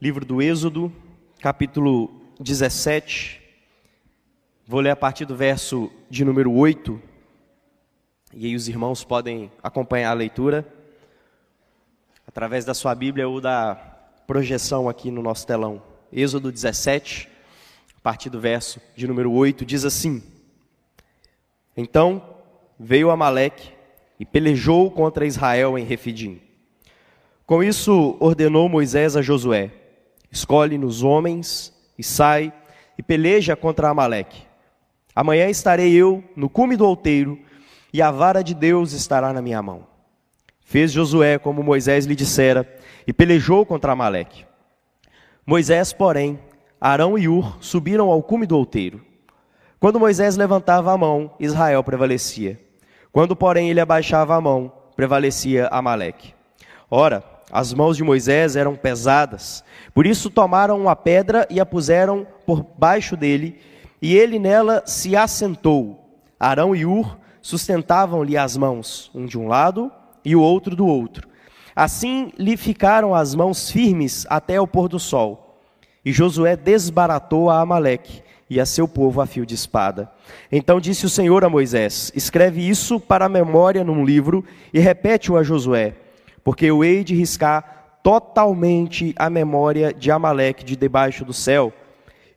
livro do Êxodo, capítulo 17. Vou ler a partir do verso de número 8. E aí os irmãos podem acompanhar a leitura através da sua Bíblia ou da projeção aqui no nosso telão. Êxodo 17, a partir do verso de número 8, diz assim: Então veio Amaleque e pelejou contra Israel em Refidim. Com isso ordenou Moisés a Josué: Escolhe-nos homens e sai e peleja contra Amaleque. Amanhã estarei eu no cume do outeiro e a vara de Deus estará na minha mão. Fez Josué como Moisés lhe dissera e pelejou contra Amaleque. Moisés, porém, Arão e Ur subiram ao cume do outeiro. Quando Moisés levantava a mão, Israel prevalecia. Quando, porém, ele abaixava a mão, prevalecia Amaleque. Ora, as mãos de Moisés eram pesadas, por isso tomaram uma pedra e a puseram por baixo dele, e ele nela se assentou. Arão e Ur sustentavam-lhe as mãos, um de um lado e o outro do outro. Assim lhe ficaram as mãos firmes até o pôr do sol. E Josué desbaratou a Amaleque e a seu povo a fio de espada. Então disse o Senhor a Moisés: Escreve isso para a memória num livro e repete-o a Josué, porque eu hei de riscar totalmente a memória de Amaleque de debaixo do céu.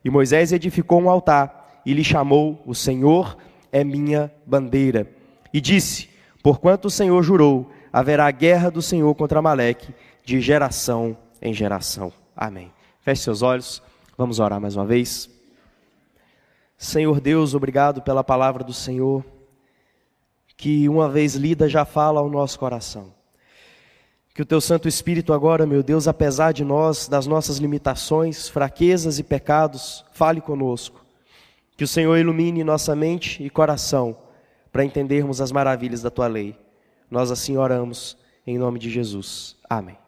E Moisés edificou um altar e lhe chamou: O Senhor é minha bandeira. E disse: Porquanto o Senhor jurou, haverá guerra do Senhor contra Amaleque de geração em geração. Amém. Feche seus olhos, vamos orar mais uma vez. Senhor Deus, obrigado pela palavra do Senhor, que uma vez lida já fala ao nosso coração. Que o teu Santo Espírito agora, meu Deus, apesar de nós, das nossas limitações, fraquezas e pecados, fale conosco. Que o Senhor ilumine nossa mente e coração para entendermos as maravilhas da tua lei. Nós assim oramos em nome de Jesus. Amém.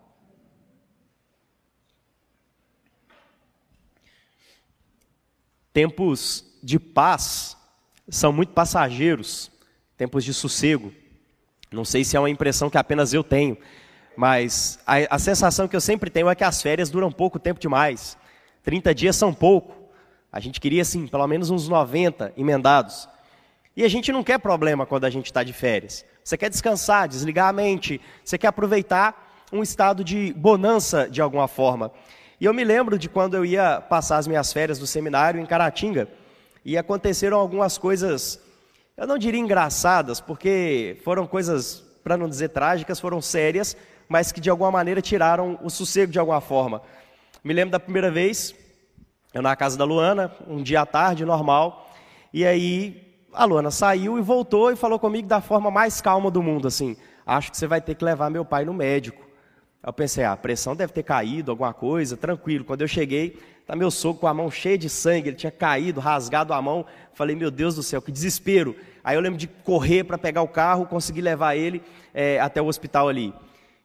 Tempos de paz são muito passageiros, tempos de sossego. Não sei se é uma impressão que apenas eu tenho, mas a, a, sensação que eu sempre tenho é que as férias duram pouco tempo demais. 30 dias são pouco. A gente queria, assim, pelo menos uns 90 emendados. E a gente não quer problema quando a gente está de férias. Você quer descansar, desligar a mente, você quer aproveitar um estado de bonança de alguma forma. E eu me lembro de quando eu ia passar as minhas férias do seminário em Caratinga e aconteceram algumas coisas, eu não diria engraçadas, porque foram coisas, para não dizer trágicas, foram sérias, mas que de alguma maneira tiraram o sossego de alguma forma. Me lembro da primeira vez, eu na casa da Luana, um dia à tarde, normal, e aí a Luana saiu e voltou e falou comigo da forma mais calma do mundo, assim, acho que você vai ter que levar meu pai no médico. Eu pensei, ah, a pressão deve ter caído, alguma coisa, tranquilo. Quando eu cheguei, tá meu sogro com a mão cheia de sangue, ele tinha caído, rasgado a mão. Falei, meu Deus do céu, que desespero. Aí eu lembro de correr para pegar o carro, conseguir levar ele é, até o hospital ali.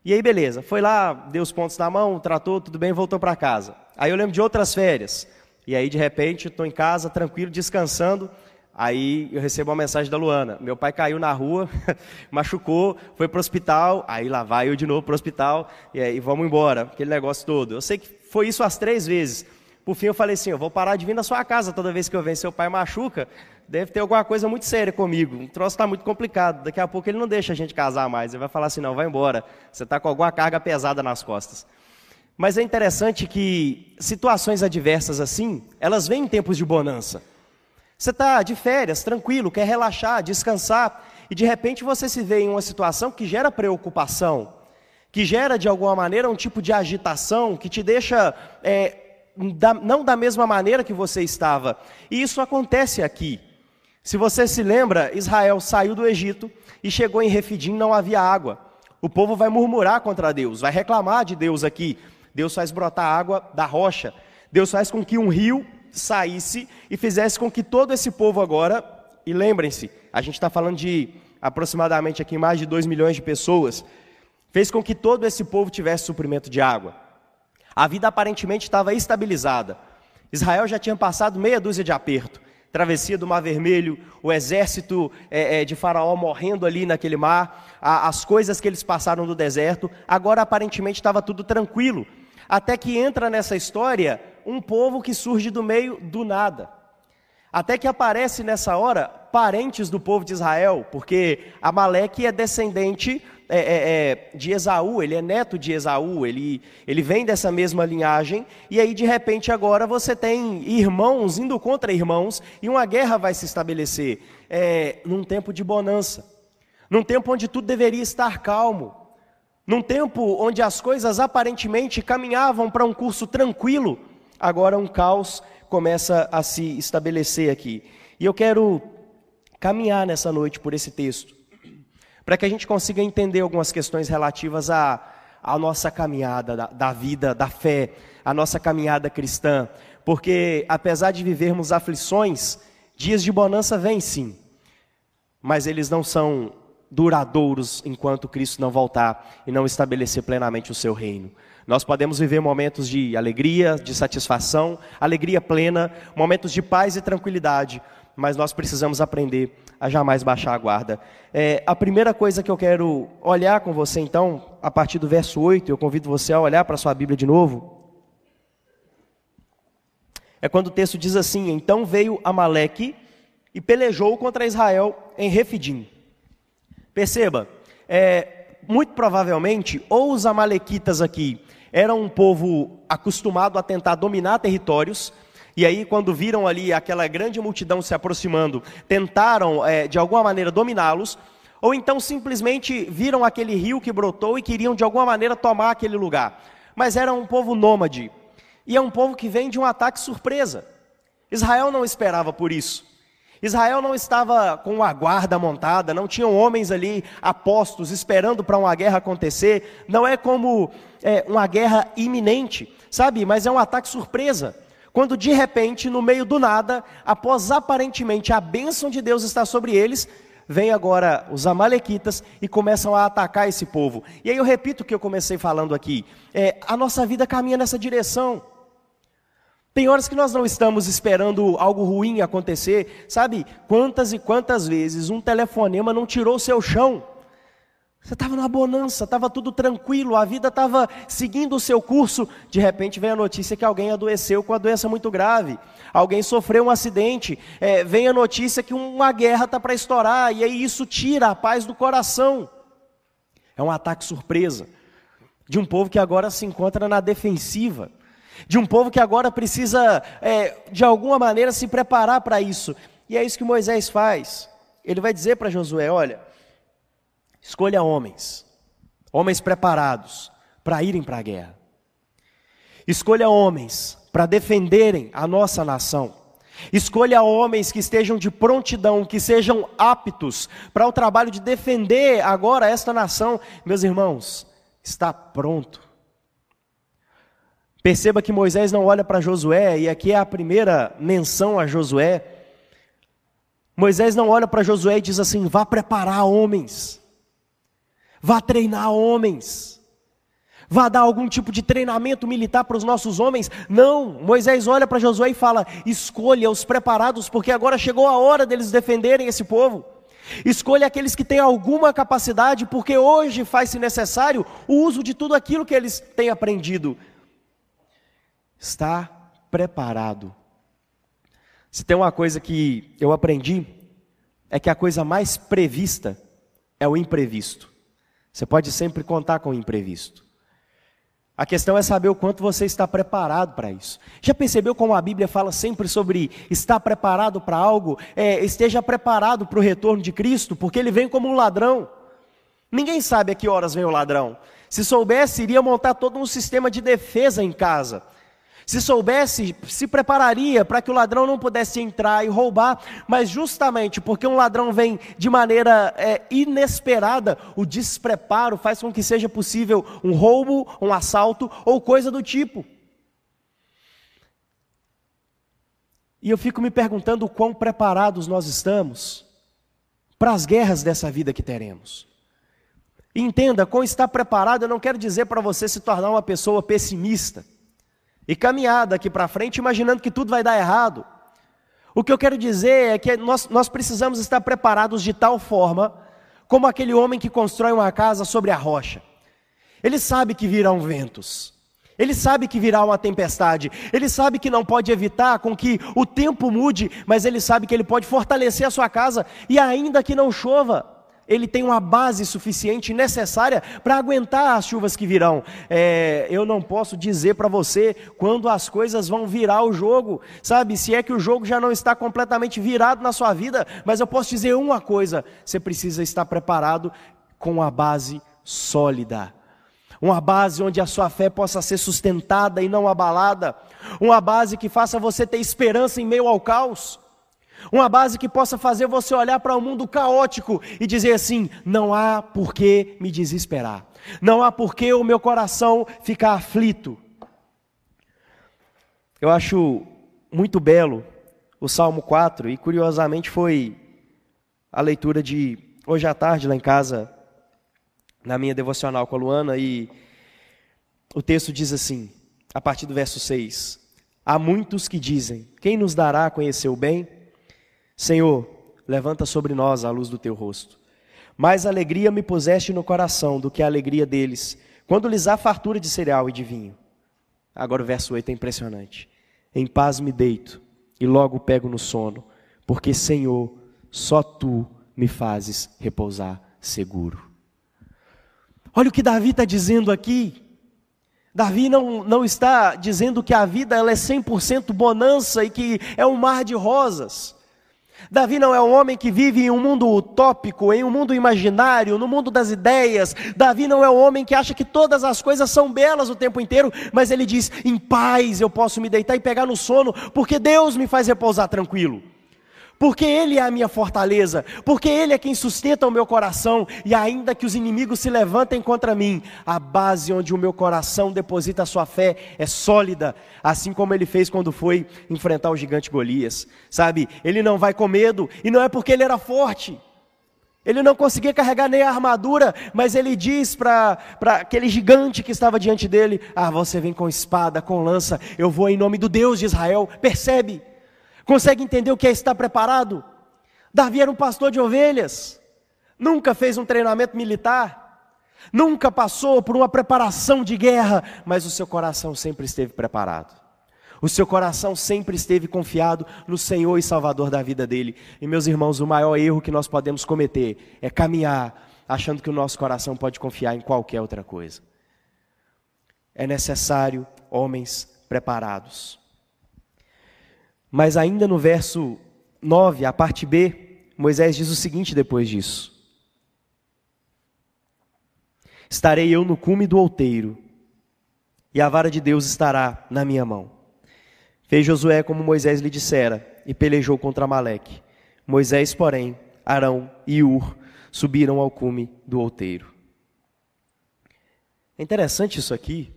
E aí, beleza, foi lá, deu os pontos na mão, tratou, tudo bem, voltou para casa. Aí eu lembro de outras férias. E aí, de repente, estou em casa, tranquilo, descansando. Aí eu recebo uma mensagem da Luana. Meu pai caiu na rua, machucou, foi para o hospital. Aí lá vai eu de novo para o hospital e aí vamos embora, aquele negócio todo. Eu sei que foi isso as três vezes. Por fim eu falei assim: eu vou parar de vir na sua casa toda vez que eu venho. Seu pai machuca, deve ter alguma coisa muito séria comigo. O troço está muito complicado. Daqui a pouco ele não deixa a gente casar mais. Ele vai falar assim: não, vai embora. Você está com alguma carga pesada nas costas. Mas é interessante que situações adversas assim, elas vêm em tempos de bonança. Você está de férias, tranquilo, quer relaxar, descansar, e de repente você se vê em uma situação que gera preocupação, que gera de alguma maneira um tipo de agitação, que te deixa é, não da mesma maneira que você estava. E isso acontece aqui. Se você se lembra, Israel saiu do Egito e chegou em Refidim, não havia água. O povo vai murmurar contra Deus, vai reclamar de Deus aqui. Deus faz brotar água da rocha. Deus faz com que um rio saísse e fizesse com que todo esse povo agora, e lembrem-se, a gente está falando de aproximadamente aqui mais de 2 milhões de pessoas, fez com que todo esse povo tivesse suprimento de água. A vida aparentemente estava estabilizada. Israel já tinha passado meia dúzia de aperto. Travessia do Mar Vermelho, o exército é, é, de Faraó morrendo ali naquele mar, a, as coisas que eles passaram no deserto. Agora aparentemente estava tudo tranquilo. até que entra nessa história um povo que surge do meio do nada. Até que aparece nessa hora parentes do povo de Israel, porque Amaleque é descendente é, é, é, de Esaú, ele é neto de Esaú, ele, ele vem dessa mesma linhagem, e aí de repente agora você tem irmãos indo contra irmãos, e uma guerra vai se estabelecer. É, num tempo de bonança, num tempo onde tudo deveria estar calmo, num tempo onde as coisas aparentemente caminhavam para um curso tranquilo, agora um caos começa a se estabelecer aqui. E eu quero caminhar nessa noite por esse texto para que a gente consiga entender algumas questões relativas à, à nossa caminhada da, da vida, da fé, a nossa caminhada cristã. Porque apesar de vivermos aflições, dias de bonança vêm sim, mas eles não são duradouros enquanto Cristo não voltar e não estabelecer plenamente o seu reino. Nós podemos viver momentos de alegria, de satisfação, alegria plena, momentos de paz e tranquilidade, mas nós precisamos aprender a jamais baixar a guarda. É, a primeira coisa que eu quero olhar com você, então, a partir do verso 8, eu convido você a olhar para a sua Bíblia de novo. É quando o texto diz assim: Então veio Amaleque e pelejou contra Israel em Refidim. Perceba, é, muito provavelmente, ou os Amalequitas aqui eram um povo acostumado a tentar dominar territórios, e aí, quando viram ali aquela grande multidão se aproximando, tentaram é, de alguma maneira dominá-los, ou então simplesmente viram aquele rio que brotou e queriam de alguma maneira tomar aquele lugar. Mas era um povo nômade, e é um povo que vem de um ataque surpresa. Israel não esperava por isso. Israel não estava com a guarda montada, não tinham homens ali apostos esperando para uma guerra acontecer. Não é como é, uma guerra iminente, sabe? Mas é um ataque surpresa. Quando de repente, no meio do nada, após aparentemente a bênção de Deus estar sobre eles, vem agora os amalequitas e começam a atacar esse povo. E aí eu repito o que eu comecei falando aqui: é, a nossa vida caminha nessa direção. Tem horas que nós não estamos esperando algo ruim acontecer, sabe? Quantas e quantas vezes um telefonema não tirou o seu chão? Você estava numa bonança, estava tudo tranquilo, a vida estava seguindo o seu curso. De repente vem a notícia que alguém adoeceu com uma doença muito grave, alguém sofreu um acidente, é, vem a notícia que uma guerra está para estourar, e aí isso tira a paz do coração. É um ataque surpresa de um povo que agora se encontra na defensiva, de um povo que agora precisa, é, de alguma maneira, se preparar para isso. E é isso que Moisés faz. Ele vai dizer para Josué: olha Escolha homens, homens preparados para irem para a guerra. Escolha homens para defenderem a nossa nação. Escolha homens que estejam de prontidão, que sejam aptos para o trabalho de defender agora esta nação. Meus irmãos, está pronto. Perceba que Moisés não olha para Josué, e aqui é a primeira menção a Josué. Moisés não olha para Josué e diz assim: vá preparar homens. Vá treinar homens. Vá dar algum tipo de treinamento militar para os nossos homens. Não, Moisés olha para Josué e fala: escolha os preparados, porque agora chegou a hora deles defenderem esse povo. Escolha aqueles que têm alguma capacidade, porque hoje faz-se necessário o uso de tudo aquilo que eles têm aprendido. Está preparado. Se tem uma coisa que eu aprendi, é que a coisa mais prevista é o imprevisto. Você pode sempre contar com o imprevisto. A questão é saber o quanto você está preparado para isso. Já percebeu como a Bíblia fala sempre sobre estar preparado para algo? É, esteja preparado para o retorno de Cristo, porque ele vem como um ladrão. Ninguém sabe a que horas vem o ladrão. Se soubesse, iria montar todo um sistema de defesa em casa. Se soubesse, se prepararia para que o ladrão não pudesse entrar e roubar, mas justamente porque um ladrão vem de maneira é, inesperada, o despreparo faz com que seja possível um roubo, um assalto ou coisa do tipo. E eu fico me perguntando o quão preparados nós estamos para as guerras dessa vida que teremos. entenda, com estar preparado, eu não quero dizer para você se tornar uma pessoa pessimista e caminhar daqui para frente imaginando que tudo vai dar errado. O que eu quero dizer é que nós, nós precisamos estar preparados de tal forma, como aquele homem que constrói uma casa sobre a rocha. Ele sabe que virão ventos, Ele sabe que virá uma tempestade, ele sabe que não pode evitar com que o tempo mude, mas ele sabe que ele pode fortalecer a sua casa e ainda que não chova, ele tem uma base suficiente necessária para aguentar as chuvas que virão. É, eu não posso dizer para você quando as coisas vão virar o jogo, sabe? Se é que o jogo já não está completamente virado na sua vida, mas eu posso dizer uma coisa: você precisa estar preparado com a base sólida uma base onde a sua fé possa ser sustentada e não abalada, uma base que faça você ter esperança em meio ao caos, uma base que possa fazer você olhar para o um mundo caótico e dizer assim: não há por que me desesperar, não há por que o meu coração ficar aflito. Eu acho muito belo o Salmo 4 e curiosamente foi a leitura de hoje à tarde lá em casa na minha devocional com a Luana e o texto diz assim, a partir do verso 6: Há muitos que dizem: Quem nos dará a conhecer o bem? Senhor, levanta sobre nós a luz do teu rosto. Mais alegria me puseste no coração do que a alegria deles, quando lhes há fartura de cereal e de vinho. Agora o verso 8 é impressionante. Em paz me deito e logo pego no sono, porque, Senhor, só tu me fazes repousar seguro. Olha o que Davi está dizendo aqui. Davi não, não está dizendo que a vida ela é 100% bonança e que é um mar de rosas. Davi não é um homem que vive em um mundo utópico, em um mundo imaginário, no mundo das ideias. Davi não é um homem que acha que todas as coisas são belas o tempo inteiro, mas ele diz: em paz eu posso me deitar e pegar no sono, porque Deus me faz repousar tranquilo porque Ele é a minha fortaleza, porque Ele é quem sustenta o meu coração, e ainda que os inimigos se levantem contra mim, a base onde o meu coração deposita a sua fé é sólida, assim como ele fez quando foi enfrentar o gigante Golias, sabe? Ele não vai com medo, e não é porque ele era forte. Ele não conseguia carregar nem a armadura, mas ele diz para aquele gigante que estava diante dele: Ah, você vem com espada, com lança, eu vou em nome do Deus de Israel. Percebe? Consegue entender o que é estar preparado? Davi era um pastor de ovelhas, nunca fez um treinamento militar, nunca passou por uma preparação de guerra, mas o seu coração sempre esteve preparado. O seu coração sempre esteve confiado no Senhor e Salvador da vida dele. E meus irmãos, o maior erro que nós podemos cometer é caminhar achando que o nosso coração pode confiar em qualquer outra coisa. É necessário homens preparados. Mas ainda no verso 9, a parte B, Moisés diz o seguinte depois disso: Estarei eu no cume do outeiro, e a vara de Deus estará na minha mão. Fez Josué como Moisés lhe dissera, e pelejou contra Amaleque. Moisés, porém, Arão e Ur subiram ao cume do outeiro. É interessante isso aqui,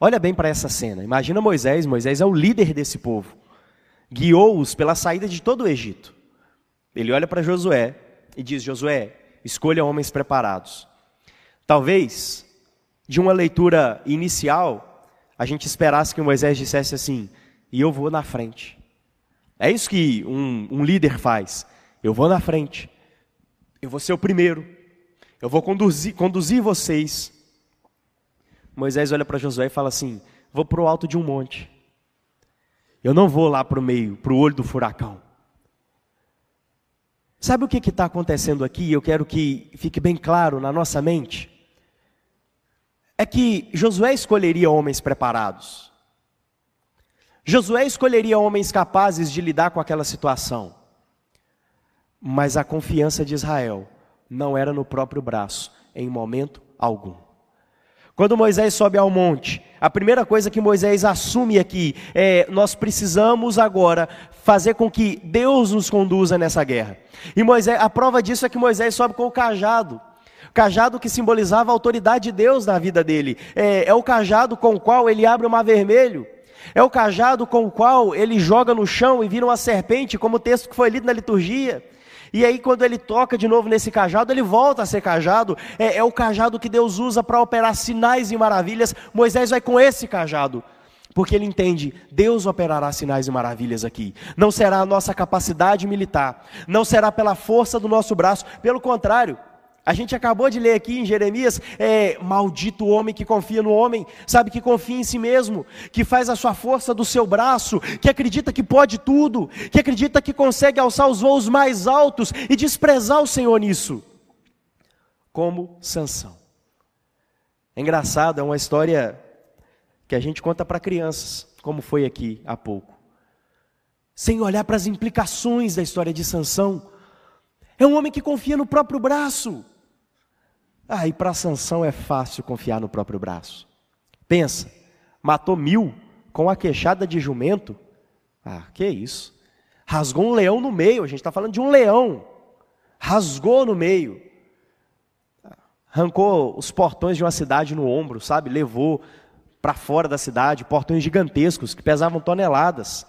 Olha bem para essa cena. Imagina Moisés, Moisés é o líder desse povo. Guiou-os pela saída de todo o Egito. Ele olha para Josué e diz: Josué, escolha homens preparados. Talvez, de uma leitura inicial, a gente esperasse que Moisés dissesse assim: e eu vou na frente. É isso que um, um líder faz. Eu vou na frente. Eu vou ser o primeiro. Eu vou conduzir, conduzir vocês Moisés olha para Josué e fala assim: Vou para o alto de um monte. Eu não vou lá para o meio, para o olho do furacão. Sabe o que está acontecendo aqui? Eu quero que fique bem claro na nossa mente. É que Josué escolheria homens preparados. Josué escolheria homens capazes de lidar com aquela situação. Mas a confiança de Israel não era no próprio braço, em momento algum. Quando Moisés sobe ao monte, a primeira coisa que Moisés assume aqui é: nós precisamos agora fazer com que Deus nos conduza nessa guerra. E Moisés, a prova disso é que Moisés sobe com o cajado. Cajado que simbolizava a autoridade de Deus na vida dele. É, é o cajado com o qual ele abre o mar vermelho. É o cajado com o qual ele joga no chão e vira uma serpente, como o texto que foi lido na liturgia. E aí, quando ele toca de novo nesse cajado, ele volta a ser cajado. É, é o cajado que Deus usa para operar sinais e maravilhas. Moisés vai com esse cajado. Porque ele entende, Deus operará sinais e maravilhas aqui. Não será a nossa capacidade militar, não será pela força do nosso braço, pelo contrário, A gente acabou de ler aqui em Jeremias: é, maldito o homem que confia no homem, sabe que confia em si mesmo, que faz a sua força do seu braço, que acredita que pode tudo, que acredita que consegue alçar os voos mais altos e desprezar o Senhor nisso. Como Sansão. É engraçado, é uma história que a gente conta para crianças, como foi aqui há pouco. Sem olhar para as implicações da história de Sansão. É um homem que confia no próprio braço. Ah, e para Sansão é fácil confiar no próprio braço. Pensa, matou mil com a queixada de jumento. Ah, que isso? Rasgou um leão no meio, a gente está falando de um leão. Rasgou no meio. Arrancou os portões de uma cidade no ombro, sabe? Levou para fora da cidade, portões gigantescos que pesavam toneladas.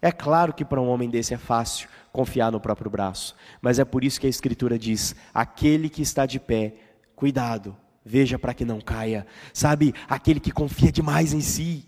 É claro que para um homem desse é fácil confiar no próprio braço, mas é por isso que a Escritura diz: aquele que está de pé Cuidado, veja para que não caia. Sabe, aquele que confia demais em si,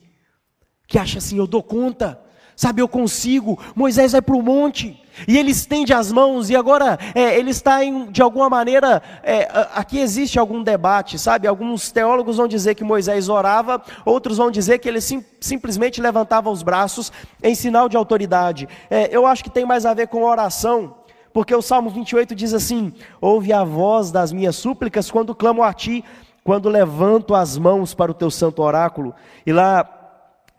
que acha assim, eu dou conta, sabe, eu consigo. Moisés vai para o monte e ele estende as mãos, e agora é, ele está em, de alguma maneira. É, aqui existe algum debate, sabe? Alguns teólogos vão dizer que Moisés orava, outros vão dizer que ele sim, simplesmente levantava os braços em sinal de autoridade. É, eu acho que tem mais a ver com oração porque o Salmo 28 diz assim: Ouve a voz das minhas súplicas quando clamo a ti, quando levanto as mãos para o teu santo oráculo. E lá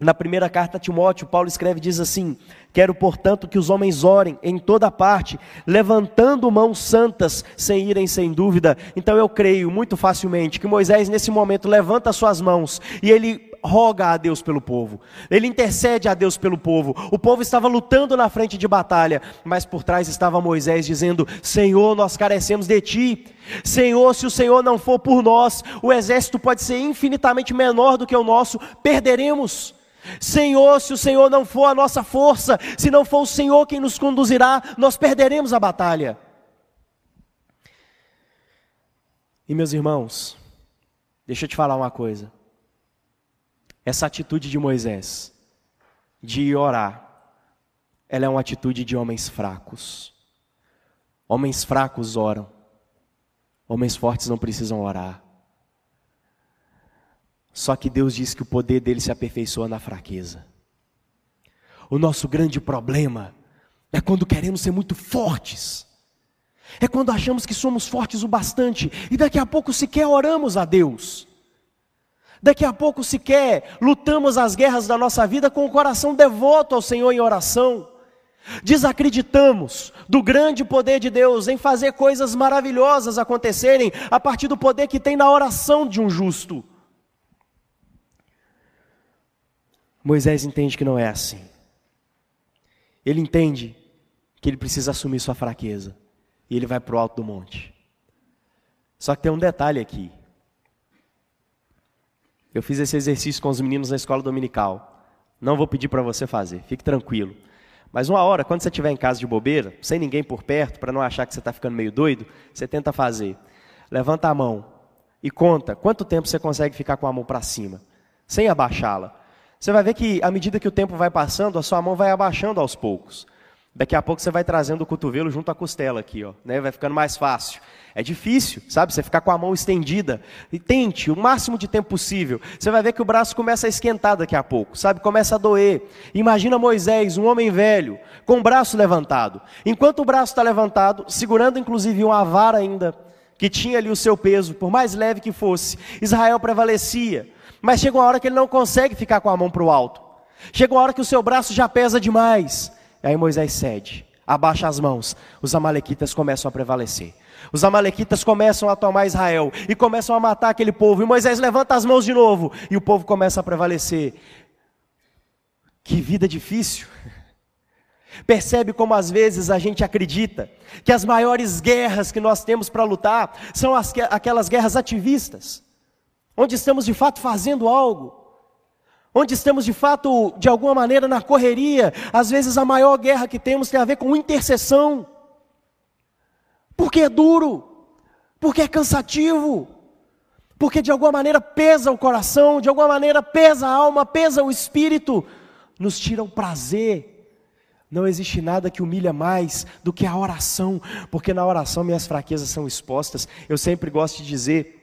na primeira carta a Timóteo, Paulo escreve diz assim: Quero, portanto, que os homens orem em toda parte, levantando mãos santas, sem irem sem dúvida. Então eu creio muito facilmente que Moisés nesse momento levanta suas mãos e ele roga a Deus pelo povo, ele intercede a Deus pelo povo. O povo estava lutando na frente de batalha, mas por trás estava Moisés dizendo: Senhor, nós carecemos de ti. Senhor, se o Senhor não for por nós, o exército pode ser infinitamente menor do que o nosso, perderemos. Senhor, se o Senhor não for a nossa força, se não for o Senhor quem nos conduzirá, nós perderemos a batalha. E meus irmãos, deixa eu te falar uma coisa. Essa atitude de Moisés, de orar, ela é uma atitude de homens fracos. Homens fracos oram, homens fortes não precisam orar. Só que Deus diz que o poder dele se aperfeiçoa na fraqueza. O nosso grande problema é quando queremos ser muito fortes. É quando achamos que somos fortes o bastante e daqui a pouco sequer oramos a Deus. Daqui a pouco sequer lutamos as guerras da nossa vida com o coração devoto ao Senhor em oração. Desacreditamos do grande poder de Deus em fazer coisas maravilhosas acontecerem a partir do poder que tem na oração de um justo. Moisés entende que não é assim. Ele entende que ele precisa assumir sua fraqueza. E ele vai para o alto do monte. Só que tem um detalhe aqui. Eu fiz esse exercício com os meninos na escola dominical. Não vou pedir para você fazer, fique tranquilo. Mas uma hora, quando você estiver em casa de bobeira, sem ninguém por perto, para não achar que você está ficando meio doido, você tenta fazer. Levanta a mão e conta quanto tempo você consegue ficar com a mão para cima, sem abaixá-la. Você vai ver que, à medida que o tempo vai passando, a sua mão vai abaixando aos poucos. Daqui a pouco você vai trazendo o cotovelo junto à costela aqui, ó, né? Vai ficando mais fácil. É difícil, sabe? Você ficar com a mão estendida. E tente o máximo de tempo possível. Você vai ver que o braço começa a esquentar daqui a pouco, sabe? Começa a doer. Imagina Moisés, um homem velho, com o braço levantado. Enquanto o braço está levantado, segurando inclusive uma vara ainda, que tinha ali o seu peso, por mais leve que fosse, Israel prevalecia. Mas chega uma hora que ele não consegue ficar com a mão para o alto. Chega uma hora que o seu braço já pesa demais. E aí Moisés cede, abaixa as mãos. Os amalequitas começam a prevalecer. Os amalequitas começam a tomar Israel e começam a matar aquele povo. E Moisés levanta as mãos de novo e o povo começa a prevalecer. Que vida difícil. Percebe como às vezes a gente acredita que as maiores guerras que nós temos para lutar são as, aquelas guerras ativistas, onde estamos de fato fazendo algo, onde estamos de fato, de alguma maneira, na correria. Às vezes a maior guerra que temos tem a ver com intercessão porque é duro, porque é cansativo, porque de alguma maneira pesa o coração, de alguma maneira pesa a alma, pesa o espírito, nos tira o prazer, Não existe nada que humilha mais do que a oração, porque na oração minhas fraquezas são expostas. Eu sempre gosto de dizer: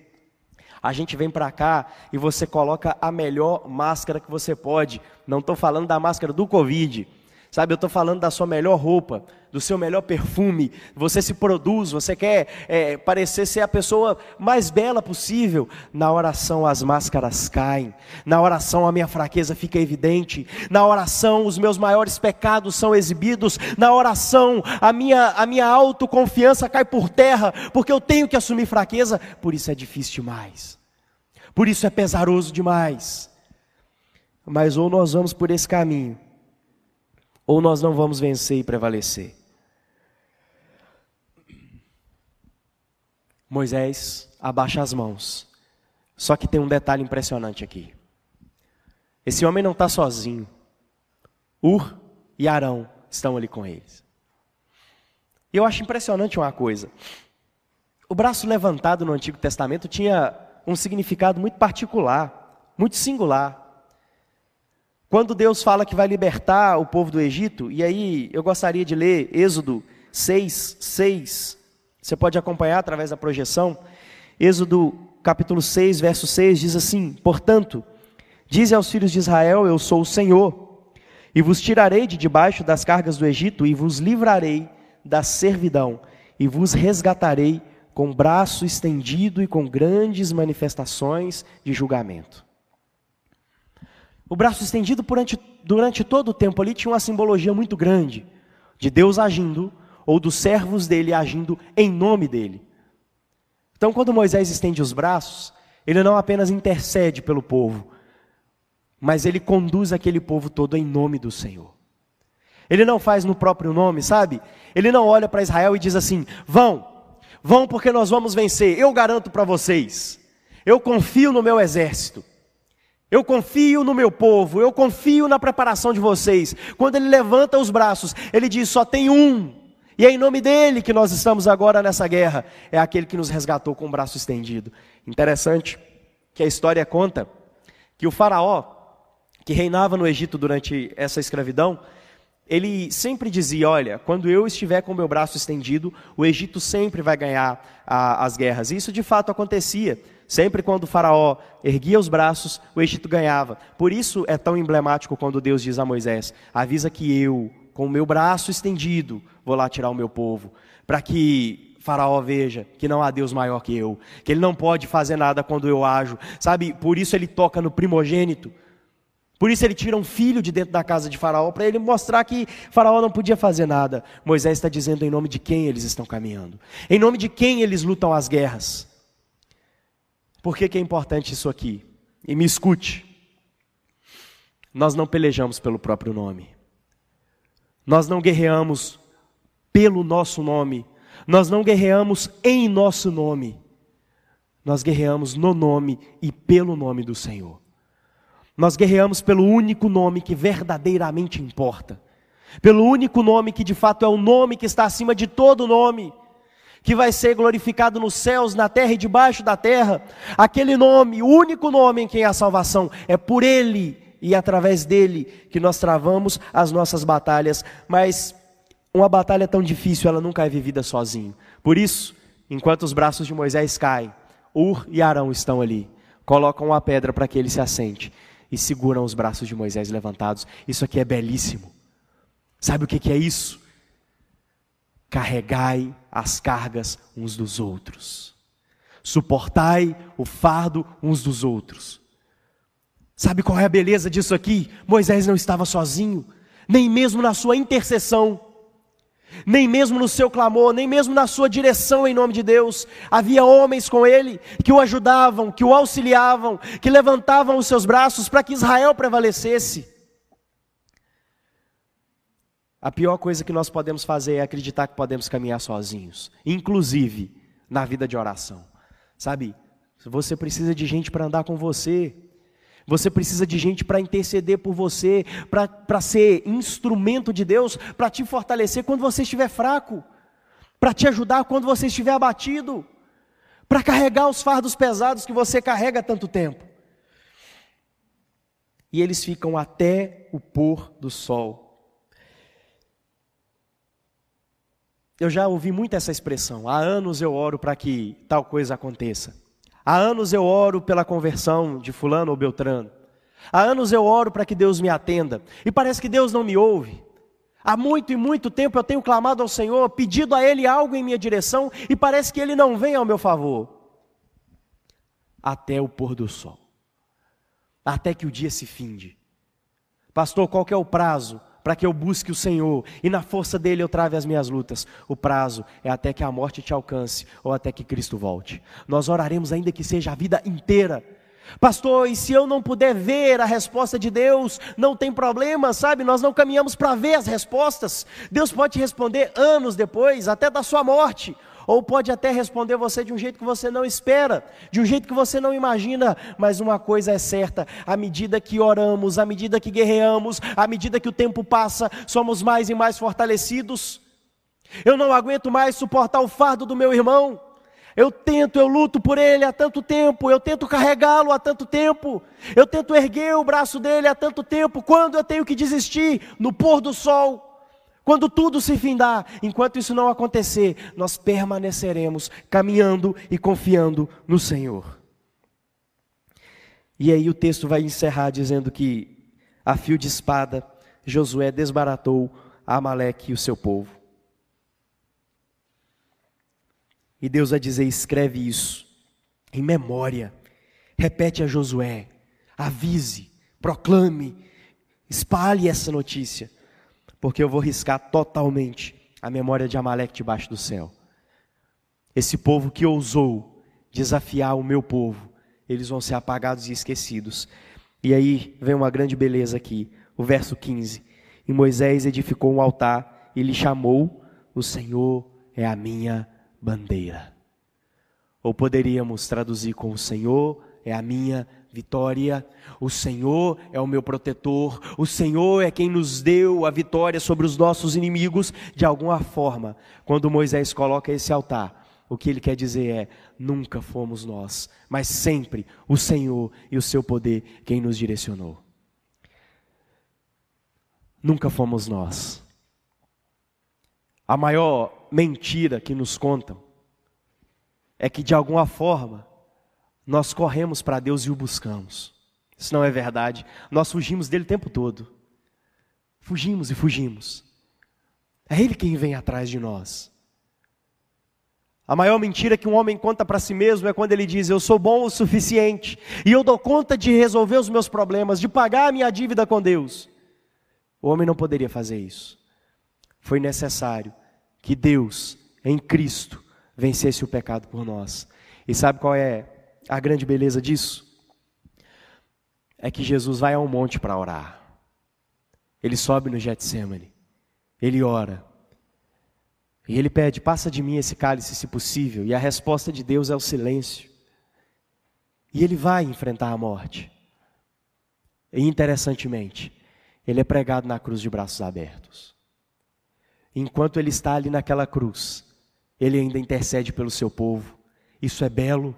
a gente vem para cá e você coloca a melhor máscara que você pode. Não estou falando da máscara do Covid, Sabe, eu estou falando da sua melhor roupa, do seu melhor perfume. Você se produz, você quer é, parecer ser a pessoa mais bela possível. Na oração as máscaras caem. Na oração a minha fraqueza fica evidente. Na oração os meus maiores pecados são exibidos. Na oração a minha, a minha autoconfiança cai por terra, porque eu tenho que assumir fraqueza. Por isso é difícil demais. Por isso é pesaroso demais. Mas ou nós vamos por esse caminho ou nós não vamos vencer e prevalecer. Moisés abaixa as mãos. Só que tem um detalhe impressionante aqui. Esse homem não está sozinho. Ur e Arão estão ali com eles. E eu acho impressionante uma coisa. O braço levantado no Antigo Testamento tinha um significado muito particular, muito singular. Quando Deus fala que vai libertar o povo do Egito, e aí eu gostaria de ler Êxodo 6, 6. Você pode acompanhar através da projeção. Êxodo capítulo 6, verso 6 diz assim: Portanto, dize aos filhos de Israel: Eu sou o Senhor, e vos tirarei de debaixo das cargas do Egito, e vos livrarei da servidão, e vos resgatarei com braço estendido e com grandes manifestações de julgamento. O braço estendido durante, durante todo o tempo ali tinha uma simbologia muito grande de Deus agindo ou dos servos dele agindo em nome dele. Então, quando Moisés estende os braços, ele não apenas intercede pelo povo, mas ele conduz aquele povo todo em nome do Senhor. Ele não faz no próprio nome, sabe? Ele não olha para Israel e diz assim: vão, vão porque nós vamos vencer, eu garanto para vocês, eu confio no meu exército. Eu confio no meu povo, eu confio na preparação de vocês. Quando ele levanta os braços, ele diz: só tem um, e é em nome dele que nós estamos agora nessa guerra. É aquele que nos resgatou com o braço estendido. Interessante que a história conta que o Faraó, que reinava no Egito durante essa escravidão, ele sempre dizia: Olha, quando eu estiver com o meu braço estendido, o Egito sempre vai ganhar a, as guerras. E isso de fato acontecia. Sempre quando o faraó erguia os braços, o Egito ganhava. Por isso é tão emblemático quando Deus diz a Moisés: avisa que eu, com o meu braço estendido, vou lá tirar o meu povo, para que Faraó veja que não há Deus maior que eu, que ele não pode fazer nada quando eu ajo. Sabe? Por isso ele toca no primogênito. Por isso ele tira um filho de dentro da casa de Faraó para ele mostrar que Faraó não podia fazer nada. Moisés está dizendo em nome de quem eles estão caminhando, em nome de quem eles lutam as guerras. Por que, que é importante isso aqui? E me escute. Nós não pelejamos pelo próprio nome. Nós não guerreamos pelo nosso nome. Nós não guerreamos em nosso nome. Nós guerreamos no nome e pelo nome do Senhor. Nós guerreamos pelo único nome que verdadeiramente importa. Pelo único nome que de fato é o nome que está acima de todo nome que vai ser glorificado nos céus, na terra e debaixo da terra. Aquele nome, o único nome em quem há salvação, é por Ele e através dele que nós travamos as nossas batalhas. Mas uma batalha tão difícil, ela nunca é vivida sozinho. Por isso, enquanto os braços de Moisés caem, Ur e Arão estão ali, colocam a pedra para que ele se assente e seguram os braços de Moisés levantados. Isso aqui é belíssimo. Sabe o que é isso? carregai as cargas uns dos outros, suportai o fardo uns dos outros. Sabe qual é a beleza disso aqui? Moisés não estava sozinho, nem mesmo na sua intercessão, nem mesmo no seu clamor, nem mesmo na sua direção em nome de Deus. Havia homens com ele que o ajudavam, que o auxiliavam, que levantavam os seus braços para que Israel prevalecesse. A pior coisa que nós podemos fazer é acreditar que podemos caminhar sozinhos, inclusive na vida de oração. Sabe? Você precisa de gente para andar com você. Você precisa de gente para interceder por você, para ser instrumento de Deus, para te fortalecer quando você estiver fraco, para te ajudar quando você estiver abatido, para carregar os fardos pesados que você carrega há tanto tempo. E eles ficam até o pôr do sol Eu já ouvi muito essa expressão. Há anos eu oro para que tal coisa aconteça. Há anos eu oro pela conversão de Fulano ou Beltrano. Há anos eu oro para que Deus me atenda. E parece que Deus não me ouve. Há muito e muito tempo eu tenho clamado ao Senhor, pedido a Ele algo em minha direção, e parece que Ele não vem ao meu favor. Até o pôr do sol. Até que o dia se finde. Pastor, qual é o prazo para que eu busque o Senhor e na força dele eu trave as minhas lutas. O prazo é até que a morte te alcance ou até que Cristo volte. Nós oraremos ainda que seja a vida inteira. Pastor, e se eu não puder ver a resposta de Deus, não tem problema, sabe? Nós não caminhamos para ver as respostas. Deus pode te responder anos depois, até da sua morte ou pode até responder você de um jeito que você não espera, de um jeito que você não imagina, mas uma coisa é certa: à medida que oramos, à medida que guerreamos, à medida que o tempo passa, somos mais e mais fortalecidos. Eu não aguento mais suportar o fardo do meu irmão. Eu tento, eu luto por ele há tanto tempo, eu tento carregá-lo há tanto tempo, eu tento erguer o braço dele há tanto tempo. Quando eu tenho que desistir? No pôr do sol. Quando tudo se findar, enquanto isso não acontecer, nós permaneceremos caminhando e confiando no Senhor. E aí o texto vai encerrar dizendo que, a fio de espada, Josué desbaratou Amaleque e o seu povo. E Deus vai dizer: escreve isso em memória, repete a Josué, avise, proclame, espalhe essa notícia porque eu vou riscar totalmente a memória de Amaleque debaixo do céu. Esse povo que ousou desafiar o meu povo, eles vão ser apagados e esquecidos. E aí vem uma grande beleza aqui, o verso 15. E Moisés edificou um altar e lhe chamou: O Senhor é a minha bandeira. Ou poderíamos traduzir com: O Senhor é a minha vitória. O Senhor é o meu protetor, o Senhor é quem nos deu a vitória sobre os nossos inimigos. De alguma forma, quando Moisés coloca esse altar, o que ele quer dizer é: nunca fomos nós, mas sempre o Senhor e o seu poder quem nos direcionou. Nunca fomos nós. A maior mentira que nos contam é que de alguma forma nós corremos para Deus e o buscamos. Isso não é verdade. Nós fugimos dele o tempo todo. Fugimos e fugimos. É Ele quem vem atrás de nós. A maior mentira que um homem conta para si mesmo é quando ele diz: Eu sou bom o suficiente e eu dou conta de resolver os meus problemas, de pagar a minha dívida com Deus. O homem não poderia fazer isso. Foi necessário que Deus, em Cristo, vencesse o pecado por nós. E sabe qual é a grande beleza disso é que Jesus vai ao monte para orar. Ele sobe no Getsemane. Ele ora. E ele pede: "Passa de mim esse cálice, se possível". E a resposta de Deus é o silêncio. E ele vai enfrentar a morte. E interessantemente, ele é pregado na cruz de braços abertos. Enquanto ele está ali naquela cruz, ele ainda intercede pelo seu povo. Isso é belo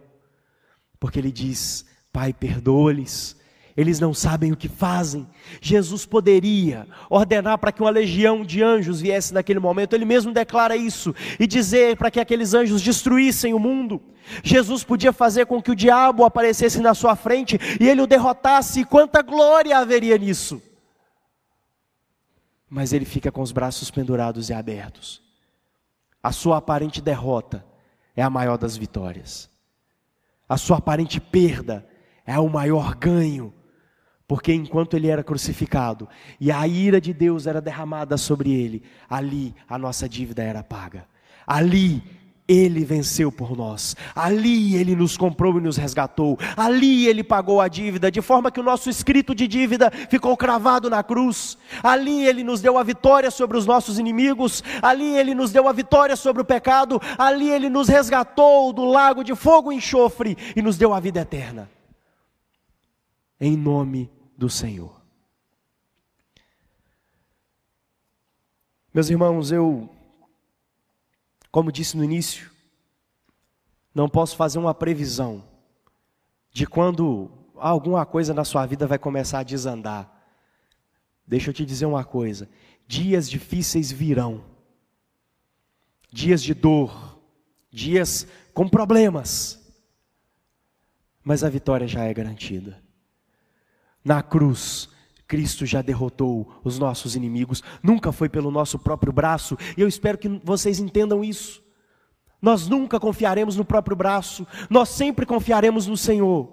porque ele diz: Pai, perdoa-lhes, eles não sabem o que fazem. Jesus poderia ordenar para que uma legião de anjos viesse naquele momento, ele mesmo declara isso, e dizer para que aqueles anjos destruíssem o mundo. Jesus podia fazer com que o diabo aparecesse na sua frente e ele o derrotasse, e quanta glória haveria nisso. Mas ele fica com os braços pendurados e abertos. A sua aparente derrota é a maior das vitórias a sua aparente perda é o maior ganho. Porque enquanto ele era crucificado e a ira de Deus era derramada sobre ele, ali a nossa dívida era paga. Ali ele venceu por nós. Ali Ele nos comprou e nos resgatou. Ali Ele pagou a dívida, de forma que o nosso escrito de dívida ficou cravado na cruz. Ali Ele nos deu a vitória sobre os nossos inimigos. Ali Ele nos deu a vitória sobre o pecado. Ali Ele nos resgatou do lago de fogo e enxofre e nos deu a vida eterna. Em nome do Senhor. Meus irmãos, eu como disse no início, não posso fazer uma previsão de quando alguma coisa na sua vida vai começar a desandar. Deixa eu te dizer uma coisa: dias difíceis virão. dias de dor, dias com problemas, mas a vitória já é garantida. Na cruz, Cristo já derrotou os nossos inimigos, nunca foi pelo nosso próprio braço, e eu espero que vocês entendam isso. Nós nunca confiaremos no próprio braço, nós sempre confiaremos no Senhor.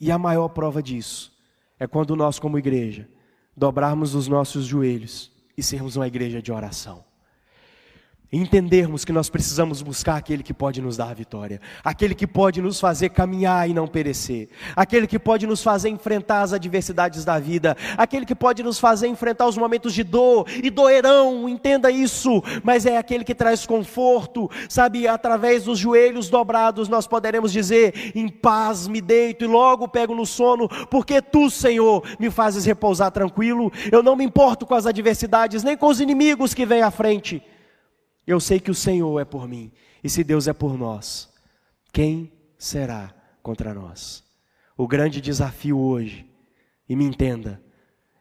E a maior prova disso é quando nós, como igreja, dobrarmos os nossos joelhos e sermos uma igreja de oração entendermos que nós precisamos buscar aquele que pode nos dar a vitória, aquele que pode nos fazer caminhar e não perecer, aquele que pode nos fazer enfrentar as adversidades da vida, aquele que pode nos fazer enfrentar os momentos de dor e doerão, entenda isso, mas é aquele que traz conforto, sabe, através dos joelhos dobrados nós poderemos dizer: em paz me deito e logo pego no sono, porque tu, Senhor, me fazes repousar tranquilo, eu não me importo com as adversidades, nem com os inimigos que vêm à frente eu sei que o Senhor é por mim, e se Deus é por nós, quem será contra nós? O grande desafio hoje, e me entenda,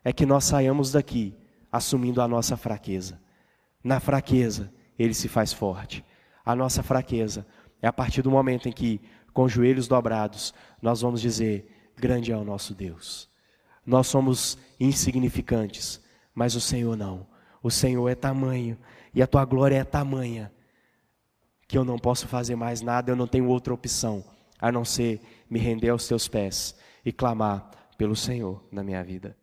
é que nós saiamos daqui assumindo a nossa fraqueza. Na fraqueza, ele se faz forte. A nossa fraqueza é a partir do momento em que, com joelhos dobrados, nós vamos dizer: Grande é o nosso Deus. Nós somos insignificantes, mas o Senhor não. O Senhor é tamanho e a tua glória é tamanha que eu não posso fazer mais nada, eu não tenho outra opção a não ser me render aos teus pés e clamar pelo Senhor na minha vida.